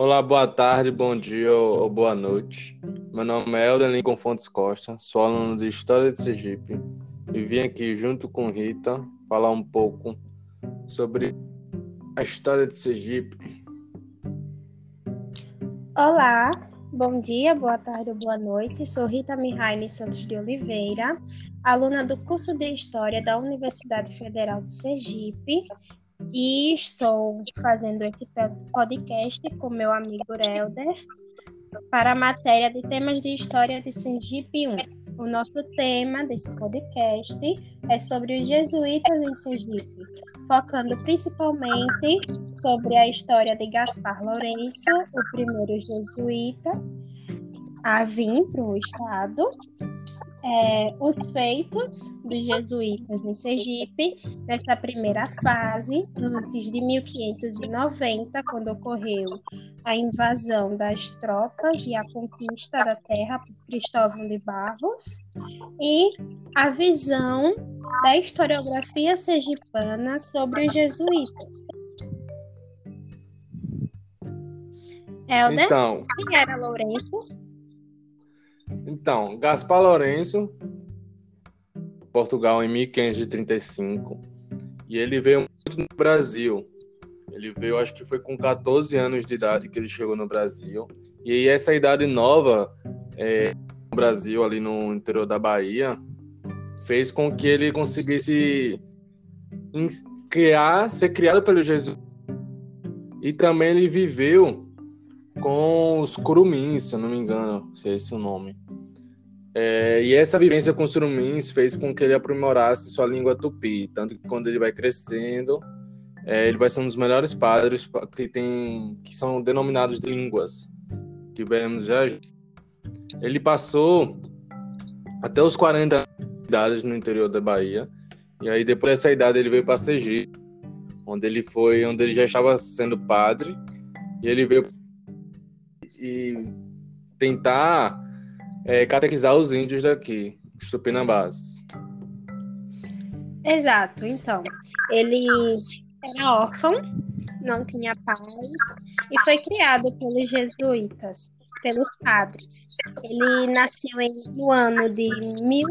Olá, boa tarde, bom dia ou boa noite. Meu nome é Helder Lincoln Fontes Costa, sou aluno de História de Sergipe e vim aqui junto com Rita falar um pouco sobre a história de Sergipe. Olá, bom dia, boa tarde ou boa noite. Sou Rita Mihaine Santos de Oliveira, aluna do curso de História da Universidade Federal de Sergipe e estou fazendo esse podcast com meu amigo Helder para a matéria de temas de história de Sergipe 1. O nosso tema desse podcast é sobre os jesuítas em Sergipe, focando principalmente sobre a história de Gaspar Lourenço, o primeiro jesuíta a vir para o estado, é, os feitos dos jesuítas em Sergipe nessa primeira fase, antes de 1590, quando ocorreu a invasão das tropas e a conquista da terra por Cristóvão de Barros, e a visão da historiografia sergipana sobre os jesuítas. Helder, então, quem era Lourenço? Então, Gaspar Lourenço, Portugal em 1535, e ele veio muito no Brasil. Ele veio, acho que foi com 14 anos de idade que ele chegou no Brasil. E aí essa idade nova é, no Brasil, ali no interior da Bahia, fez com que ele conseguisse criar, ser criado pelo Jesus. E também ele viveu com os curumins, se eu não me engano, se é esse o nome. É, e essa vivência com os curumins fez com que ele aprimorasse sua língua tupi, tanto que quando ele vai crescendo, é, ele vai ser um dos melhores padres que tem que são denominados de línguas. Tivemos já ele passou até os 40 anos no interior da Bahia. E aí depois dessa idade ele veio para Sergipe, onde ele foi, onde ele já estava sendo padre, e ele veio e tentar é, catequizar os índios daqui, os tupinambás. Exato, então. Ele era órfão, não tinha pai, e foi criado pelos jesuítas, pelos padres. Ele nasceu em, no ano de, mil,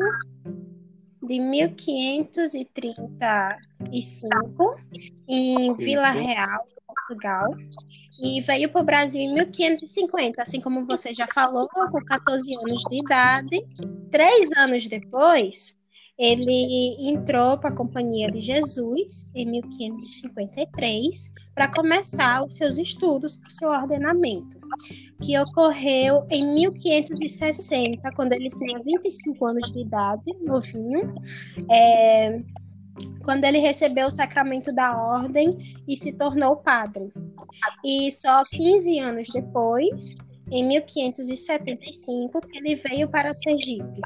de 1535 em Vila Real, Portugal e veio para o Brasil em 1550, assim como você já falou, com 14 anos de idade. Três anos depois, ele entrou para a Companhia de Jesus em 1553 para começar os seus estudos para o seu ordenamento, que ocorreu em 1560, quando ele tinha 25 anos de idade, novinho. É, quando ele recebeu o sacramento da ordem e se tornou padre. E só 15 anos depois, em 1575, ele veio para Sergipe.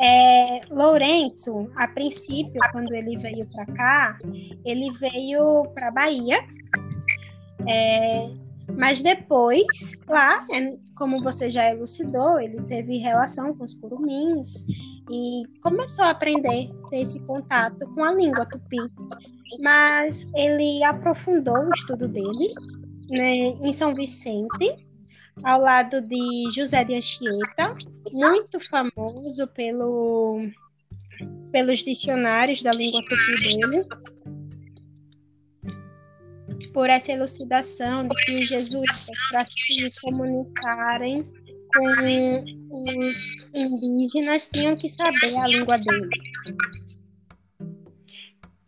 É, Lourenço, a princípio, quando ele veio para cá, ele veio para Bahia, é, mas depois, lá, é, como você já elucidou, ele teve relação com os curumins e começou a aprender, ter esse contato com a língua tupi. Mas ele aprofundou o estudo dele né, em São Vicente, ao lado de José de Anchieta, muito famoso pelo, pelos dicionários da língua tupi dele, por essa elucidação de que os jesuítas, para se comunicarem com os indígenas tinham que saber a língua dele.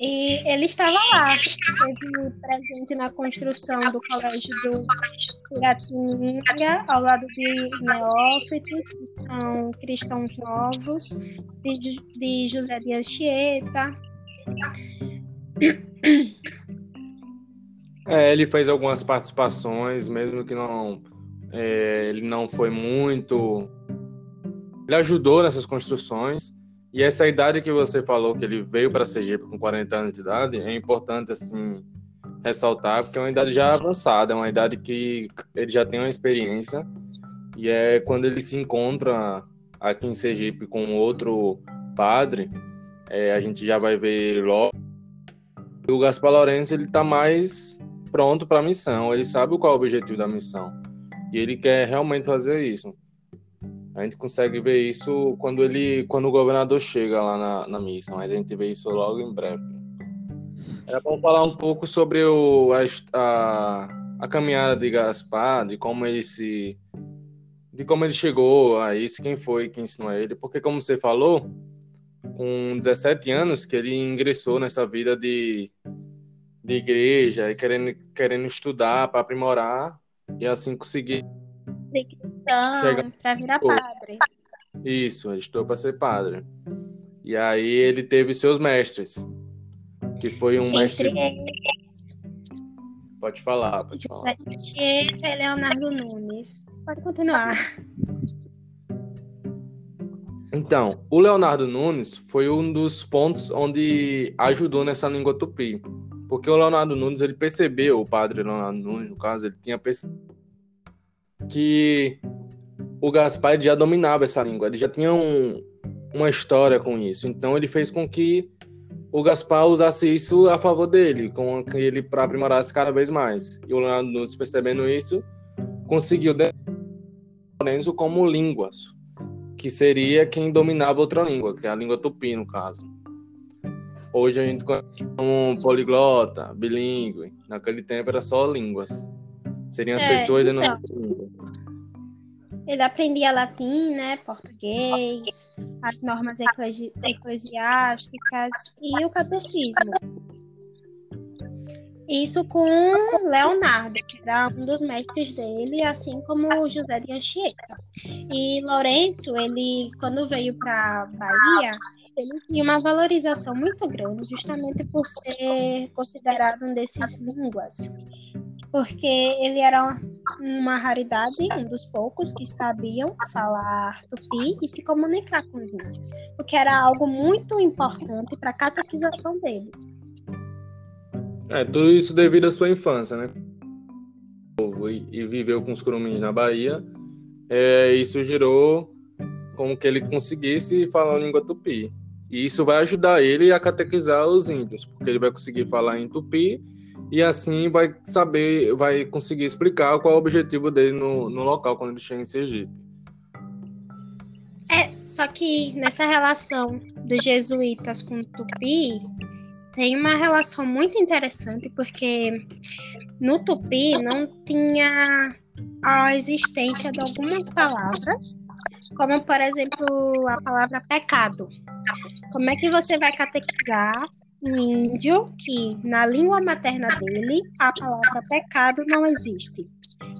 E ele estava lá, esteve presente na construção do colégio do Piratininga, ao lado de Neófitos, que são cristãos novos, de, de José de Anchieta. É, ele fez algumas participações, mesmo que não é, ele não foi muito. Ele ajudou nessas construções. E essa idade que você falou que ele veio para Sergipe com 40 anos de idade é importante assim ressaltar porque é uma idade já avançada, é uma idade que ele já tem uma experiência e é quando ele se encontra aqui em Sergipe com outro padre, é, a gente já vai ver logo. O Gaspar Lourenço ele está mais pronto para a missão, ele sabe qual é o objetivo da missão. E ele quer realmente fazer isso. A gente consegue ver isso quando ele, quando o governador chega lá na, na missa, mas a gente vê isso logo em breve. Era falar um pouco sobre o, a, a caminhada de Gaspar, de como ele se de como ele chegou a isso, quem foi que ensinou ele, porque como você falou, com 17 anos que ele ingressou nessa vida de, de igreja e querendo, querendo estudar para aprimorar e assim conseguir para virar padre. Isso, ele estudou para ser padre. E aí ele teve seus mestres, que foi um Entre mestre Pode falar, pode falar. José Leonardo Nunes. Pode continuar. Então, o Leonardo Nunes foi um dos pontos onde ajudou nessa língua tupi. Porque o Leonardo Nunes, ele percebeu, o padre Leonardo Nunes, no caso, ele tinha percebido que o Gaspar já dominava essa língua, ele já tinha um, uma história com isso. Então, ele fez com que o Gaspar usasse isso a favor dele, com ele para aprimorar-se cada vez mais. E o Leonardo Nunes, percebendo isso, conseguiu Lorenzo como línguas, que seria quem dominava outra língua, que é a língua tupi, no caso. Hoje a gente conhece como poliglota, bilíngue. Naquele tempo era só línguas. Seriam as é, pessoas então, em língua. Ele aprendia latim, né, português, as normas eclesi eclesiásticas e o catecismo. Isso com Leonardo, que era um dos mestres dele, assim como José de Anchieta. E Lourenço, ele, quando veio para Bahia, ele tinha uma valorização muito grande, justamente por ser considerado um desses línguas porque ele era uma raridade, um dos poucos que sabiam falar tupi e se comunicar com os índios, o que era algo muito importante para a catequização dele. É, tudo isso devido à sua infância, né? E, viveu com os curumins na Bahia, é, isso gerou com que ele conseguisse falar a língua tupi. E isso vai ajudar ele a catequizar os índios, porque ele vai conseguir falar em tupi e assim vai saber, vai conseguir explicar qual é o objetivo dele no, no local quando ele chega em Sergipe. É, só que nessa relação dos jesuítas com o Tupi, tem uma relação muito interessante, porque no Tupi não tinha a existência de algumas palavras, como por exemplo a palavra pecado. Como é que você vai catequizar um índio que, na língua materna dele, a palavra pecado não existe.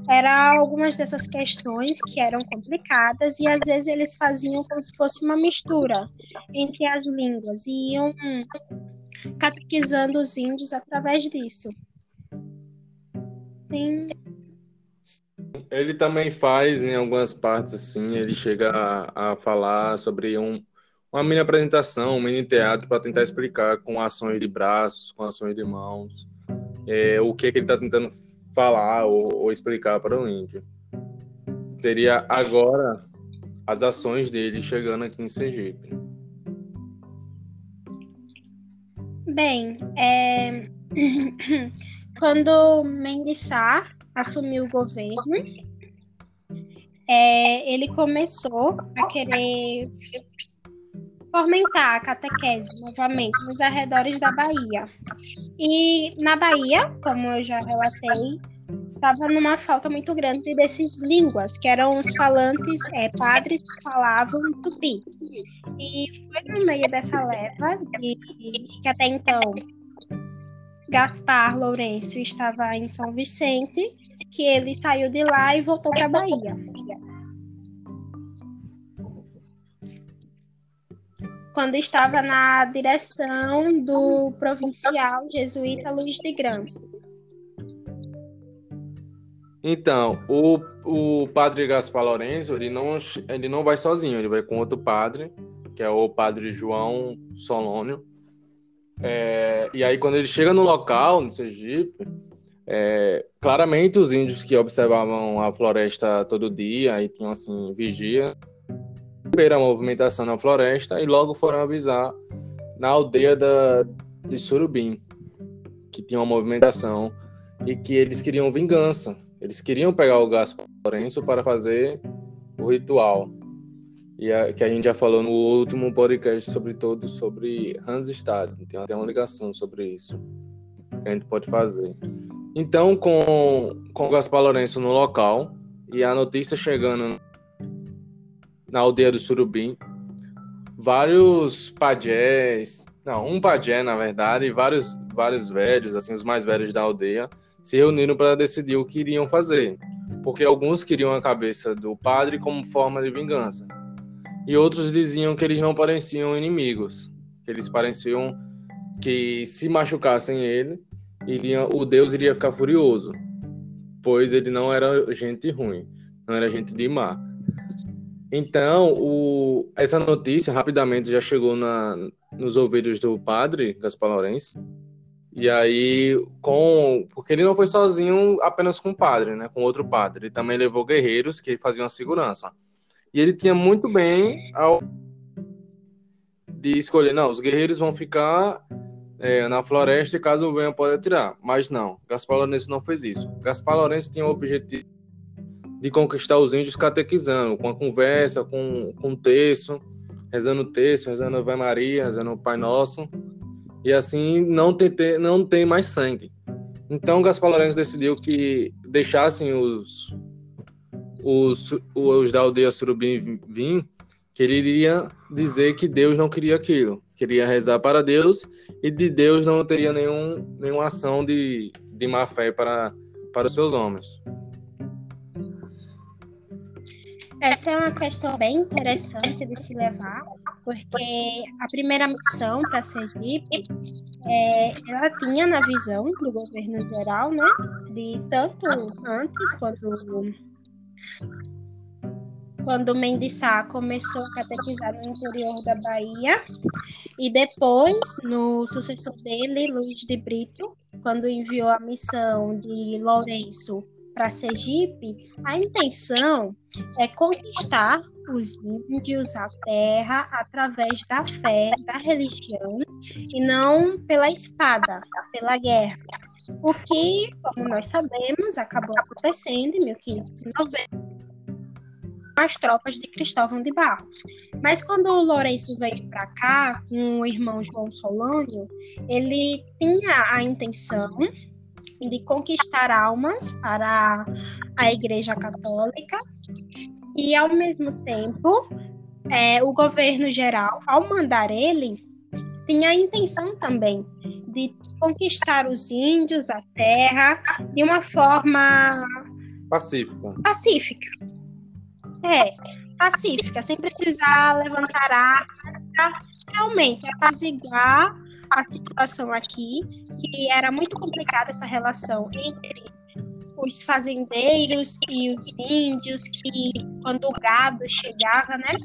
Eram algumas dessas questões que eram complicadas e às vezes eles faziam como se fosse uma mistura entre as línguas e iam catequizando os índios através disso. Tem... Ele também faz em algumas partes assim, ele chega a, a falar sobre um, uma mini apresentação, um mini teatro para tentar explicar com ações de braços, com ações de mãos, é, o que, é que ele está tentando falar ou, ou explicar para o índio. Seria agora as ações dele chegando aqui em Sergipe. Bem, é... quando Mendes Sá assumiu o governo, é, ele começou a querer fomentar a catequese novamente nos arredores da Bahia. E na Bahia, como eu já relatei, estava numa falta muito grande desses línguas, que eram os falantes, é, padres que falavam tupi. E foi no meio dessa leva, de, que até então Gaspar Lourenço estava em São Vicente, que ele saiu de lá e voltou para a Bahia. quando estava na direção do provincial jesuíta Luiz de Grande. Então, o, o padre Gaspar Lourenço, ele não, ele não vai sozinho, ele vai com outro padre, que é o padre João Solônio. É, e aí, quando ele chega no local, no Sergipe, é, claramente os índios que observavam a floresta todo dia e tinham, assim, vigia, ver a movimentação na floresta e logo foram avisar na aldeia da, de Surubim, que tinha uma movimentação. e que eles queriam vingança. Eles queriam pegar o Gaspar Lourenço para fazer o ritual. E a, que a gente já falou no último podcast sobre todo sobre Hans Stad. Tem até uma ligação sobre isso que a gente pode fazer. Então, com, com o Gaspar Lourenço no local e a notícia chegando na aldeia do Surubim, vários pajés, não, um pajé, na verdade, e vários, vários velhos, assim, os mais velhos da aldeia, se reuniram para decidir o que iriam fazer. Porque alguns queriam a cabeça do padre como forma de vingança. E outros diziam que eles não pareciam inimigos, que eles pareciam que se machucassem ele, iria, o Deus iria ficar furioso, pois ele não era gente ruim, não era gente de má. Então, o, essa notícia rapidamente já chegou na, nos ouvidos do padre Gaspar Lourenço. E aí, com. Porque ele não foi sozinho apenas com o padre, né? Com outro padre. Ele também levou guerreiros que faziam a segurança. E ele tinha muito bem ao de escolher, não, os guerreiros vão ficar é, na floresta caso venha pode atirar. Mas não, Gaspar Lourenço não fez isso. Gaspar Lourenço tinha o objetivo de conquistar os índios catequizando, com a conversa, com, com texto, rezando o texto, rezando Ave Maria, rezando o Pai Nosso, e assim não tem, não tem mais sangue. Então Gaspar Lourenço decidiu que deixassem os, os, os da aldeia Surubim que ele iria dizer que Deus não queria aquilo, queria rezar para Deus e de Deus não teria nenhum, nenhuma ação de, de má fé para, para os seus homens. Essa é uma questão bem interessante de se levar, porque a primeira missão para Sergipe, é, ela tinha na visão do governo geral, né, de tanto antes quando quando Mendes Sá começou a catequizar no interior da Bahia e depois no sucessor dele, Luiz de Brito, quando enviou a missão de Lourenço para Sergipe, a intenção é conquistar os índios, a terra, através da fé, da religião, e não pela espada, pela guerra. O que, como nós sabemos, acabou acontecendo em 1590 as tropas de Cristóvão de Barros. Mas quando o Lourenço veio para cá, com o irmão João Solânio, ele tinha a intenção de conquistar almas para a Igreja Católica e, ao mesmo tempo, é, o governo geral, ao mandar ele, tinha a intenção também de conquistar os índios, a terra, de uma forma pacífica. Pacífica. É, pacífica, sem precisar levantar armas para realmente apaziguar a situação aqui, que era muito complicada essa relação entre os fazendeiros e os índios, que quando o gado chegava, né,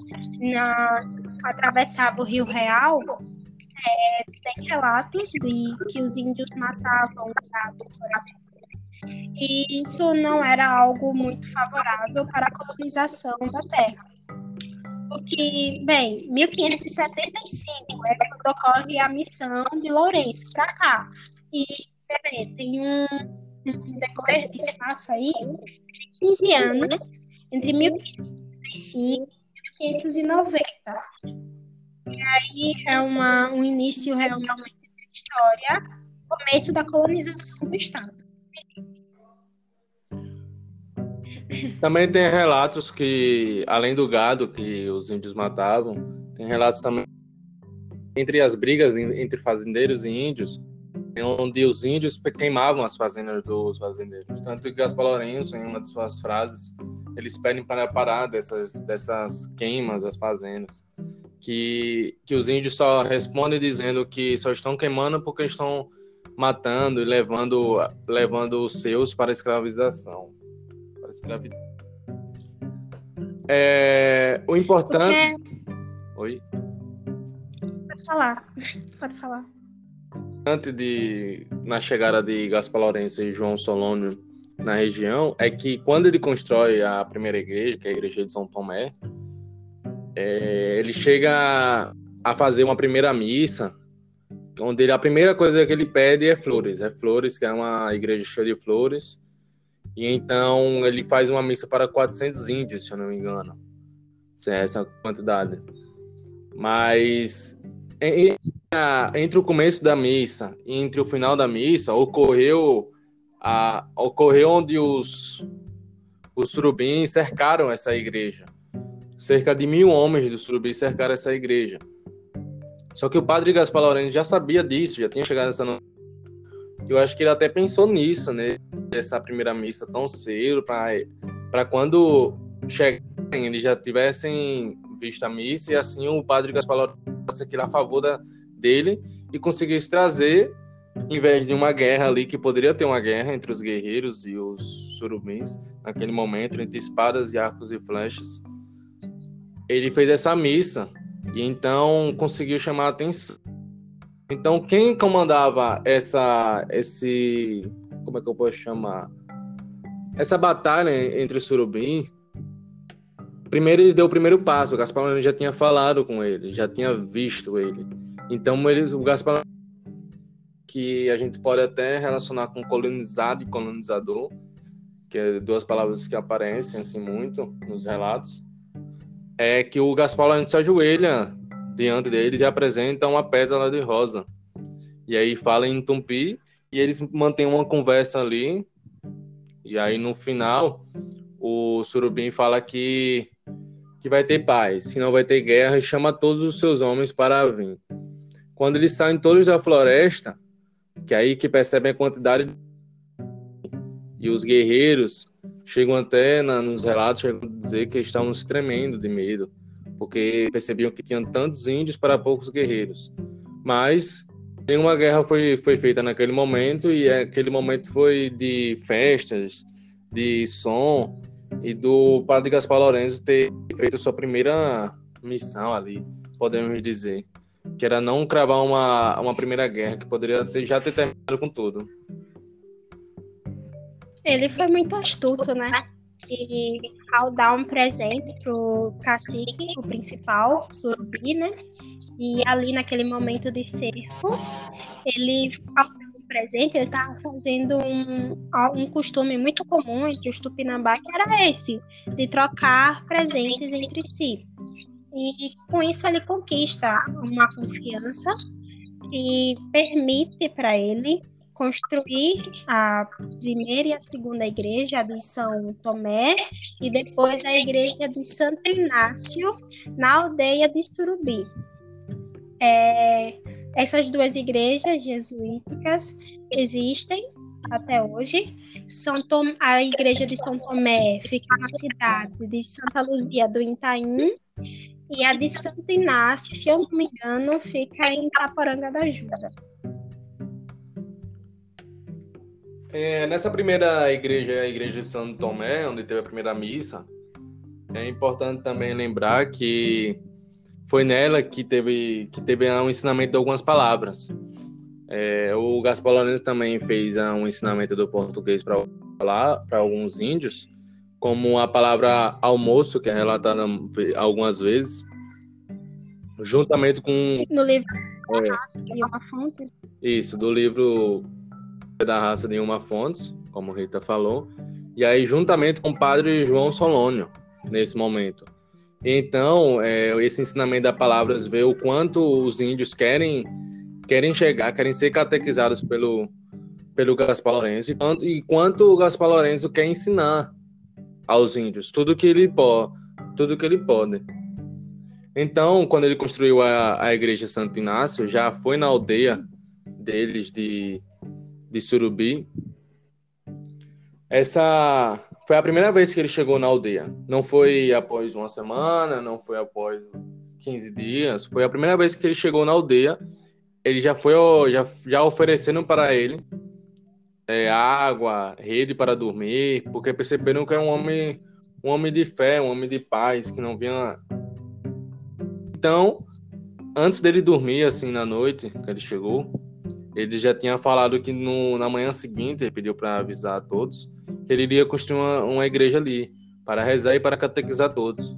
na, atravessava o Rio Real, é, tem relatos de que os índios matavam o gado e isso não era algo muito favorável para a colonização da terra. Porque, bem, 1575 é quando ocorre a missão de Lourenço para cá. E tem um, um decorrer de espaço aí de 15 anos, entre 1575 e 1590. E aí é uma, um início realmente da história, começo da colonização do Estado. Também tem relatos que, além do gado que os índios matavam, tem relatos também entre as brigas entre fazendeiros e índios, onde os índios queimavam as fazendas dos fazendeiros. Tanto que Gaspar Lourenço, em uma de suas frases, eles pedem para parar dessas, dessas queimas das fazendas. Que, que os índios só respondem dizendo que só estão queimando porque estão matando e levando, levando os seus para a escravização escravidão. É, o importante. Porque... Oi? Pode falar. Pode falar. Antes de na chegada de Gaspar Lourenço e João Solônio na região é que quando ele constrói a primeira igreja, que é a igreja de São Tomé, é, ele chega a fazer uma primeira missa onde ele, a primeira coisa que ele pede é flores, é flores, que é uma igreja cheia de flores. E então ele faz uma missa para 400 índios, se eu não me engano. Essa quantidade. Mas entre o começo da missa e entre o final da missa ocorreu a, ocorreu onde os os surubins cercaram essa igreja. Cerca de mil homens do surubim cercaram essa igreja. Só que o padre Gaspar Lorena já sabia disso, já tinha chegado nessa eu acho que ele até pensou nisso, né? Essa primeira missa tão cedo, para quando chegarem, eles já tivessem visto a missa e assim o padre Gaspar Lorena aqui a favor da, dele e conseguisse trazer, em vez de uma guerra ali, que poderia ter uma guerra entre os guerreiros e os surubins, naquele momento, entre espadas e arcos e flechas, ele fez essa missa e então conseguiu chamar a atenção. Então, quem comandava essa, esse, como é que eu posso chamar? Essa batalha entre surubim, primeiro ele deu o primeiro passo, o Gaspar já tinha falado com ele, já tinha visto ele. Então, ele, o Gaspar que a gente pode até relacionar com colonizado e colonizador, que é duas palavras que aparecem assim muito nos relatos é que o Gaspar se ajoelha diante deles e apresenta uma pétala de rosa. E aí fala em Tumpi e eles mantêm uma conversa ali. E aí no final o Surubim fala que que vai ter paz, que não vai ter guerra e chama todos os seus homens para vir. Quando eles saem todos da floresta, que é aí que percebem a quantidade e os guerreiros chegam até na, nos relatos chegam a dizer que estavam tremendo de medo, porque percebiam que tinham tantos índios para poucos guerreiros. Mas nenhuma guerra foi, foi feita naquele momento e aquele momento foi de festas, de som e do padre Gaspar Lourenço ter feito sua primeira missão ali, podemos dizer, que era não cravar uma, uma primeira guerra, que poderia ter, já ter terminado com tudo. Ele foi muito astuto, né? E ao dar um presente pro cacique, o principal, Surubi, né? E ali naquele momento de cerco, ele, um presente, ele estava fazendo um, um costume muito comum entre os Tupinambá, que era esse, de trocar presentes entre si. E com isso ele conquista uma confiança e permite para ele construir a primeira e a segunda igreja de São Tomé e depois a igreja de Santo Inácio na aldeia de Surubi. É, essas duas igrejas jesuíticas existem até hoje. São Tom, a igreja de São Tomé fica na cidade de Santa Luzia do Itaim e a de Santo Inácio, se eu não me engano, fica em Itaporanga da Ajuda. É, nessa primeira igreja, a igreja de Santo Tomé, onde teve a primeira missa, é importante também lembrar que foi nela que teve que teve um ensinamento de algumas palavras. É, o Gaspar Lourenço também fez um ensinamento do português para para alguns índios, como a palavra almoço, que é relatada algumas vezes, juntamente com no livro é. Isso, do livro da raça de uma Fontes, como Rita falou, e aí juntamente com o padre João Solônio, nesse momento. Então, é, esse ensinamento da palavras vê o quanto os índios querem querem chegar, querem ser catequizados pelo, pelo Gaspar Lourenço, e quanto, e quanto o Gaspar Lourenço quer ensinar aos índios tudo que ele pode, tudo que ele pode. Então, quando ele construiu a, a igreja Santo Inácio, já foi na aldeia deles de de Surubi. Essa foi a primeira vez que ele chegou na aldeia. Não foi após uma semana, não foi após 15 dias. Foi a primeira vez que ele chegou na aldeia. Ele já foi já, já oferecendo para ele é, água, rede para dormir, porque perceberam que era um homem, um homem de fé, um homem de paz, que não vinha. Então, antes dele dormir assim na noite, que ele chegou, ele já tinha falado que no, na manhã seguinte, ele pediu para avisar a todos, que ele iria construir uma, uma igreja ali, para rezar e para catequizar todos.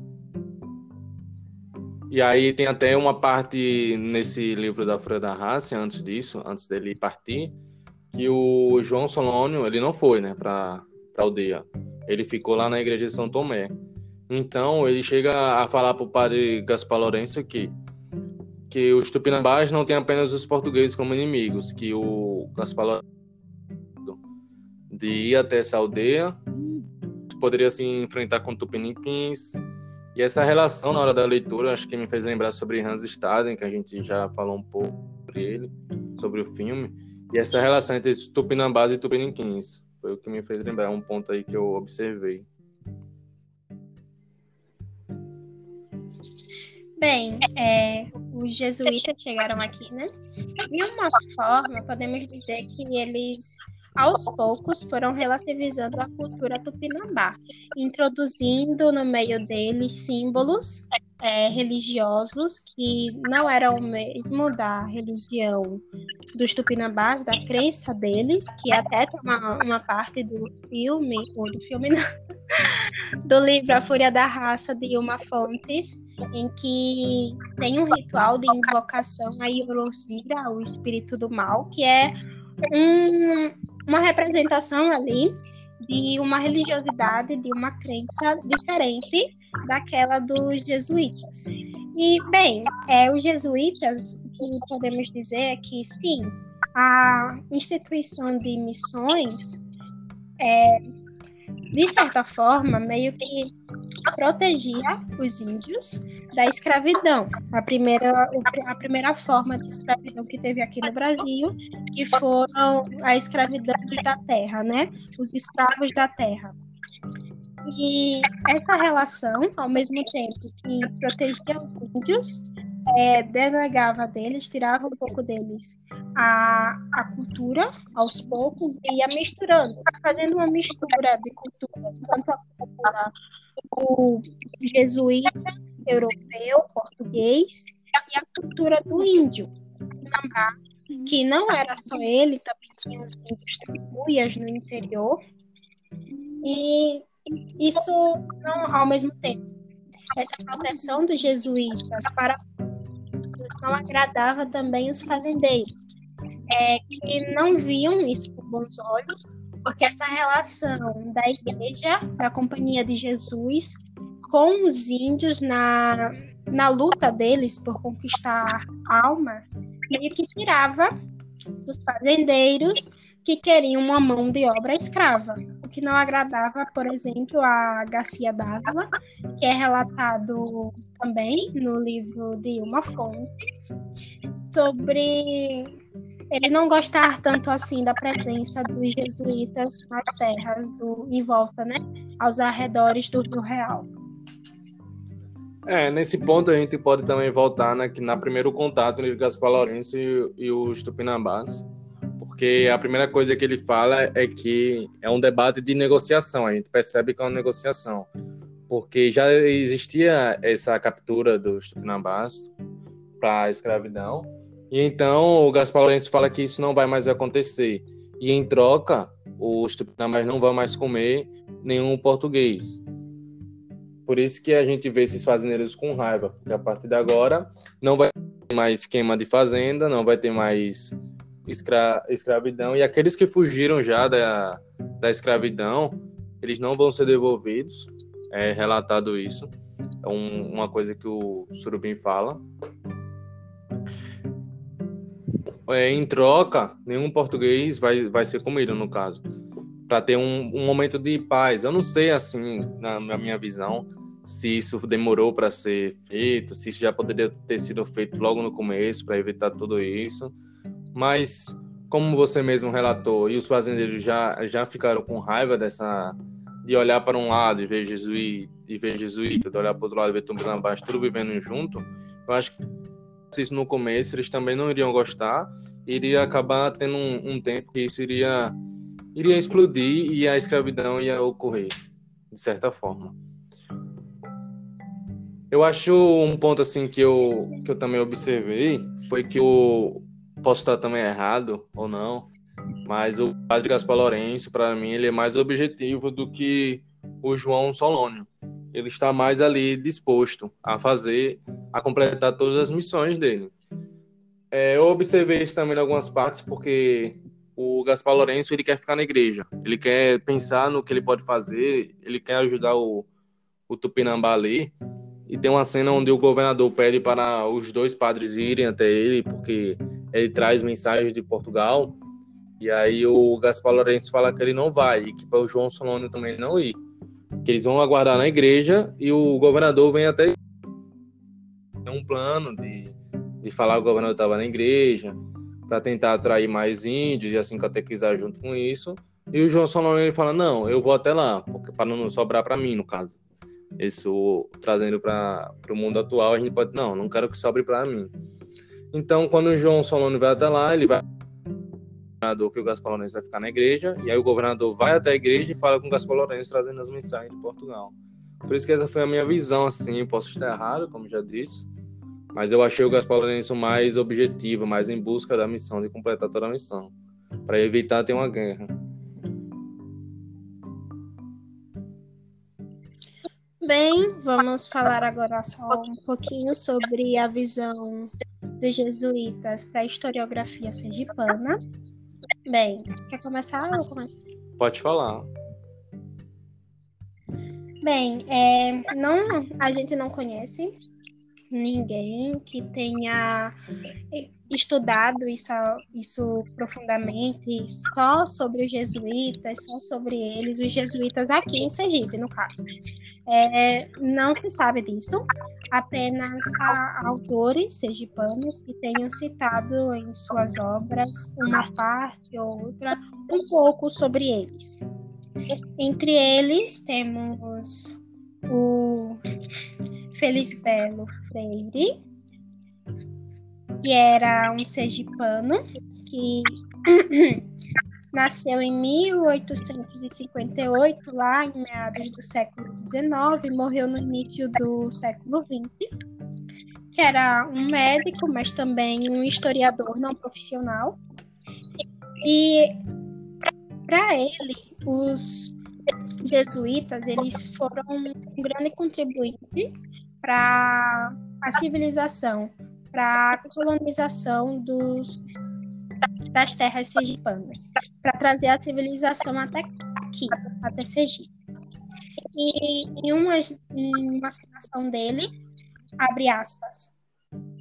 E aí tem até uma parte nesse livro da Folha da Raça, antes disso, antes dele partir, que o João Solônio, ele não foi, né, para a aldeia. Ele ficou lá na igreja de São Tomé. Então, ele chega a falar para o padre Gaspar Lourenço que, que os tupinambás não têm apenas os portugueses como inimigos, que o Lourenço de ir até essa aldeia poderia se enfrentar com tupiniquins. E essa relação na hora da leitura, acho que me fez lembrar sobre Hans Staden, que a gente já falou um pouco sobre ele, sobre o filme. E essa relação entre tupinambás e tupiniquins foi o que me fez lembrar, um ponto aí que eu observei. Bem, é, os jesuítas chegaram aqui, né? De uma forma, podemos dizer que eles aos poucos foram relativizando a cultura tupinambá, introduzindo no meio deles símbolos é, religiosos que não eram mesmo da religião dos tupinambás, da crença deles, que até tem uma, uma parte do filme, ou do filme não, do livro A Fúria da Raça, de Uma Fontes, em que tem um ritual de invocação a Yorosira, o espírito do mal, que é um, uma representação ali de uma religiosidade, de uma crença diferente daquela dos jesuítas. E, bem, é, os jesuítas, o que podemos dizer é que, sim, a instituição de missões, é, de certa forma, meio que protegia os índios da escravidão. A primeira, a primeira forma de escravidão que teve aqui no Brasil, que foram a escravidão da terra, né? Os escravos da terra. E essa relação, ao mesmo tempo que protegia os índios, é, delegava deles, tirava um pouco deles a, a cultura aos poucos e ia misturando, fazendo uma mistura de culturas, tanto a cultura o jesuíta, europeu, português e a cultura do índio, que não era só ele, também tinha os índios tribuias no interior. E isso não, ao mesmo tempo, essa proteção dos jesuítas para não agradava também os fazendeiros, é, que não viam isso com bons olhos, porque essa relação da igreja, da Companhia de Jesus, com os índios na, na luta deles por conquistar almas, meio que tirava os fazendeiros que queriam uma mão de obra escrava, o que não agradava, por exemplo, a Garcia Dávila, que é relatado também no livro de Uma Fonte, sobre ele não gostar tanto assim da presença dos jesuítas nas terras do, em volta, né, aos arredores do Rio Real. É, nesse ponto a gente pode também voltar na, na primeiro contato entre Gaspar Lourenço e, e os Tupinambás, porque a primeira coisa que ele fala é que é um debate de negociação, a gente percebe que é uma negociação, porque já existia essa captura dos tupinambás para a escravidão, e então o Gaspar Lourenço fala que isso não vai mais acontecer, e em troca os tupinambás não vão mais comer nenhum português. Por isso que a gente vê esses fazendeiros com raiva, porque a partir de agora não vai ter mais queima de fazenda, não vai ter mais escra escravidão, e aqueles que fugiram já da, da escravidão, eles não vão ser devolvidos, é relatado isso, é um, uma coisa que o Surubim fala. É, em troca, nenhum português vai, vai ser comido, no caso, para ter um, um momento de paz. Eu não sei, assim, na, na minha visão, se isso demorou para ser feito, se isso já poderia ter sido feito logo no começo para evitar tudo isso. Mas, como você mesmo relatou, e os fazendeiros já, já ficaram com raiva dessa de olhar para um lado e ver jesuíta, e ver jesuíta, de olhar para o outro lado e ver Tupinambás, tudo vivendo junto, eu acho que isso no começo eles também não iriam gostar, iria acabar tendo um, um tempo que isso iria, iria explodir e a escravidão ia ocorrer, de certa forma. Eu acho um ponto assim que eu, que eu também observei foi que o, posso estar também errado ou não, mas o Padre Gaspar Lourenço, para mim, ele é mais objetivo do que o João Solônio. ele está mais ali disposto a fazer, a completar todas as missões dele. É, eu observei isso também em algumas partes, porque o Gaspar Lourenço ele quer ficar na igreja, ele quer pensar no que ele pode fazer, ele quer ajudar o, o Tupinambá ali. E tem uma cena onde o governador pede para os dois padres irem até ele, porque ele traz mensagens de Portugal. E aí o Gaspar Lourenço fala que ele não vai, e que para o João Solônio também não ir. Que eles vão aguardar na igreja e o governador vem até. Tem um plano de, de falar que o governador estava na igreja, para tentar atrair mais índios e assim catequizar junto com isso. E o João Solônio ele fala: Não, eu vou até lá, para não sobrar para mim, no caso. Isso trazendo para o mundo atual, a gente pode, não, não quero que sobre para mim. Então, quando o João Solano vai até lá, ele vai que o Gaspar Lourenço vai ficar na igreja, e aí o governador vai até a igreja e fala com o Gaspar Lourenço trazendo as mensagens de Portugal. Por isso que essa foi a minha visão, assim, posso estar errado, como já disse, mas eu achei o Gaspar Lourenço mais objetivo, mais em busca da missão, de completar toda a missão, para evitar ter uma guerra. Bem, vamos falar agora só um pouquinho sobre a visão dos jesuítas para a historiografia sergipana. Bem, quer começar ou começar? Pode falar. Bem, é, não, a gente não conhece ninguém que tenha estudado isso, isso profundamente só sobre os jesuítas, só sobre eles, os jesuítas aqui em Sergipe, no caso. É, não se sabe disso, apenas há autores sergipanos que tenham citado em suas obras uma parte ou outra um pouco sobre eles. Entre eles temos o Felisbelo Freire, que era um sergipano que nasceu em 1858, lá em meados do século XIX, morreu no início do século XX, que era um médico, mas também um historiador não profissional. E para ele, os jesuítas eles foram um grande contribuinte para a civilização, para a colonização dos, das terras sergipanas, para trazer a civilização até aqui, até Sergipe. E em uma, em uma citação dele, abre aspas,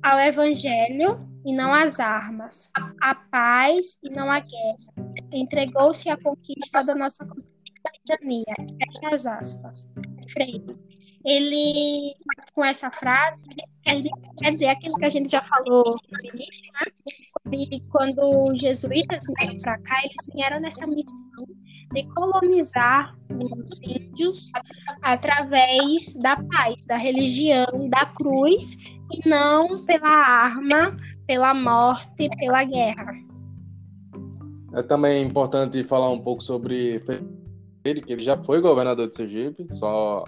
ao evangelho e não às armas, à paz e não à guerra. Entregou-se à conquista da nossa cidadania. Fecha aspas. Freire ele, com essa frase, quer dizer aquilo que a gente já falou no início, né? De quando os jesuítas vieram para cá, eles vieram nessa missão de colonizar os índios através da paz, da religião, da cruz, e não pela arma, pela morte, pela guerra. É também importante falar um pouco sobre ele, que ele já foi governador de Sergipe, só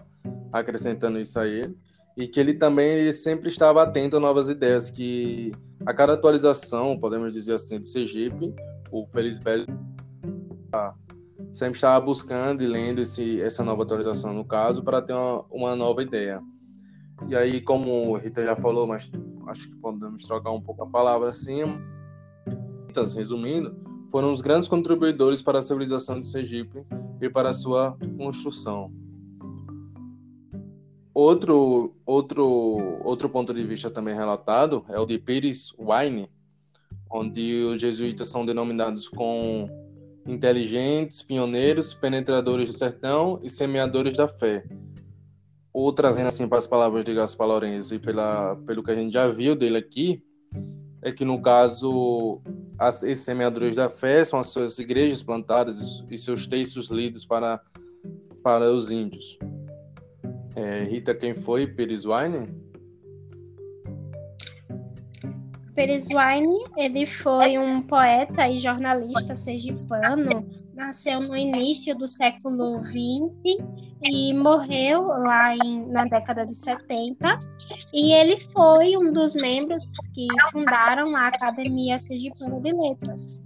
acrescentando isso aí, e que ele também ele sempre estava atento a novas ideias, que a cada atualização, podemos dizer assim, de Sergipe, o Felisberto sempre estava buscando e lendo esse, essa nova atualização, no caso, para ter uma, uma nova ideia. E aí, como o Rita já falou, mas acho que podemos trocar um pouco a palavra assim, resumindo, foram os grandes contribuidores para a civilização de Sergipe e para a sua construção. Outro, outro, outro ponto de vista também relatado é o de Pires Wine, onde os jesuítas são denominados com inteligentes, pioneiros, penetradores do sertão e semeadores da fé. Ou trazendo assim para as palavras de Gaspar Lourenço e pela, pelo que a gente já viu dele aqui, é que no caso as, esses semeadores da fé são as suas igrejas plantadas e seus textos lidos para, para os índios. É, Rita, quem foi Pires Wine? Pires Wine, ele foi um poeta e jornalista sergipano, nasceu no início do século XX e morreu lá em, na década de 70. E ele foi um dos membros que fundaram a Academia Sergipana de Letras.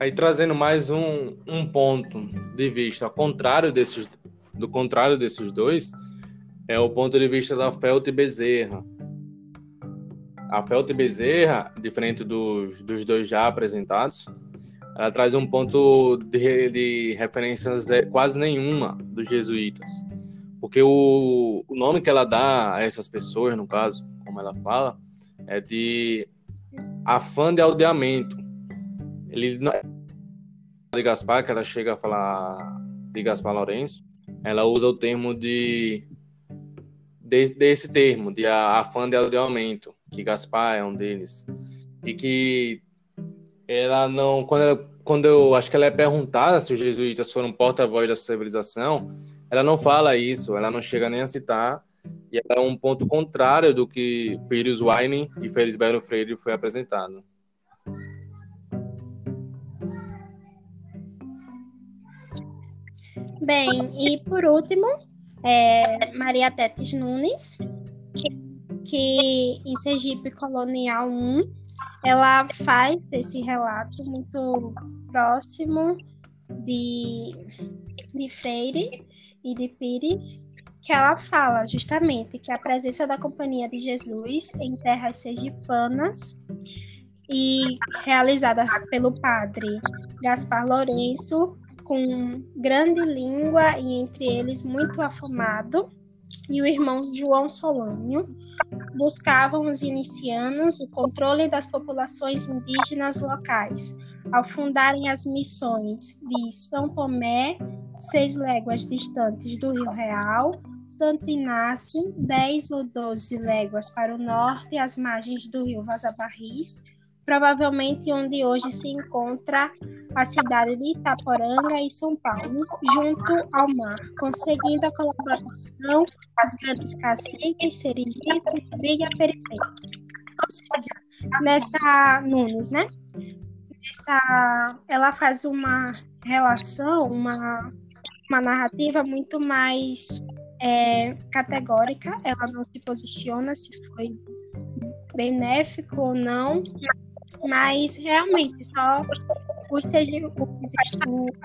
Aí trazendo mais um, um ponto de vista ao contrário desses do contrário desses dois, é o ponto de vista da Felt Bezerra. A Felt Bezerra, diferente dos, dos dois já apresentados, ela traz um ponto de, de referências é, quase nenhuma dos jesuítas. Porque o, o nome que ela dá a essas pessoas, no caso, como ela fala, é de afã de aldeamento. Ele de Gaspar, que ela chega a falar de Gaspar Lourenço, ela usa o termo de, de desse termo, de afã de aldeamento, que Gaspar é um deles. E que ela não, quando, ela, quando eu acho que ela é perguntada se os jesuítas foram porta-voz da civilização, ela não fala isso, ela não chega nem a citar, e é um ponto contrário do que Pires Wine e Felisberto Freire foi apresentado. Bem, e por último, é Maria Tetes Nunes, que, em Sergipe Colonial 1, ela faz esse relato muito próximo de, de Freire e de Pires, que ela fala justamente que a presença da Companhia de Jesus em terras sergipanas e realizada pelo padre Gaspar Lourenço com grande língua e entre eles muito afamado, e o irmão João Solânio. Buscavam os inicianos o controle das populações indígenas locais, ao fundarem as missões de São Tomé, seis léguas distantes do Rio Real, Santo Inácio, dez ou doze léguas para o norte, às margens do rio Vazabarris, provavelmente onde hoje se encontra a cidade de Itaporanga e São Paulo, junto ao mar, conseguindo a colaboração das grandes caciques, Serigito, Briga Periférica. Ou seja, nessa Nunes, né? Nessa, ela faz uma relação, uma, uma narrativa muito mais é, categórica, ela não se posiciona se foi benéfico ou não, mas realmente só por ser a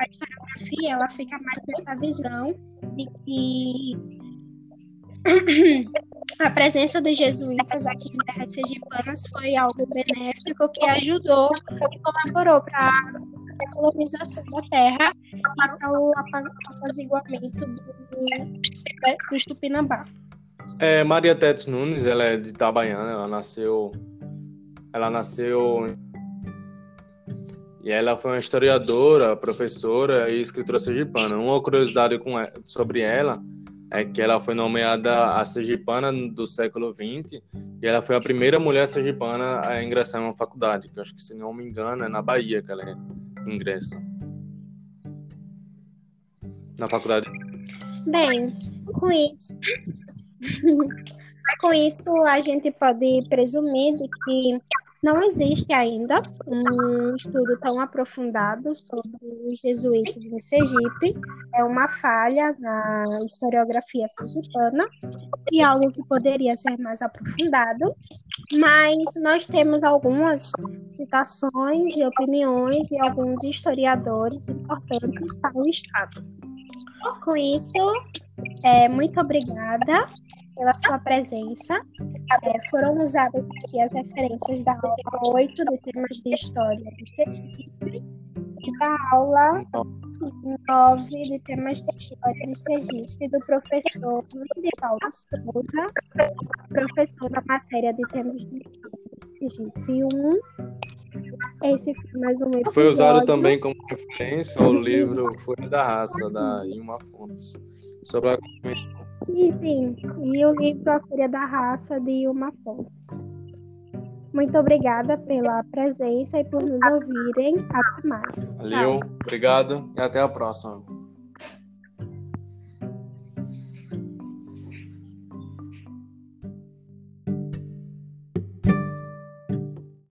historiografia ela fica mais nessa visão de que a presença dos jesuítas aqui em terras sergipanas foi algo benéfico que ajudou e colaborou para a colonização da terra e para o apaziguamento do, do Tupinambá. É, Maria Tetes Nunes, ela é de Itabaiana, ela nasceu ela nasceu e ela foi uma historiadora, professora e escritora sergipana. Uma curiosidade sobre ela é que ela foi nomeada a sergipana do século XX e ela foi a primeira mulher sergipana a ingressar em uma faculdade, que acho que, se não me engano, é na Bahia que ela ingressa. Na faculdade. Bem, com isso, com isso a gente pode presumir de que não existe ainda um estudo tão aprofundado sobre os jesuítas em Sergipe. É uma falha na historiografia sergipana e algo que poderia ser mais aprofundado. Mas nós temos algumas citações e opiniões de alguns historiadores importantes para o Estado. Com isso, é, muito obrigada pela sua presença. É, foram usadas aqui as referências da aula 8 de temas de história de Sergipe e da aula 9 de temas de história de Sergipe do professor Paulo Souza, professor da matéria de temas de Sergipe 1. Esse foi mais um episódio. Foi usado também como referência o livro Folha da Raça, da Ilma Fontes, sobre a e sim, e o livro A Fúria da Raça de Uma Fonte. Muito obrigada pela presença e por nos ouvirem. Até mais. Valeu, Tchau. obrigado e até a próxima.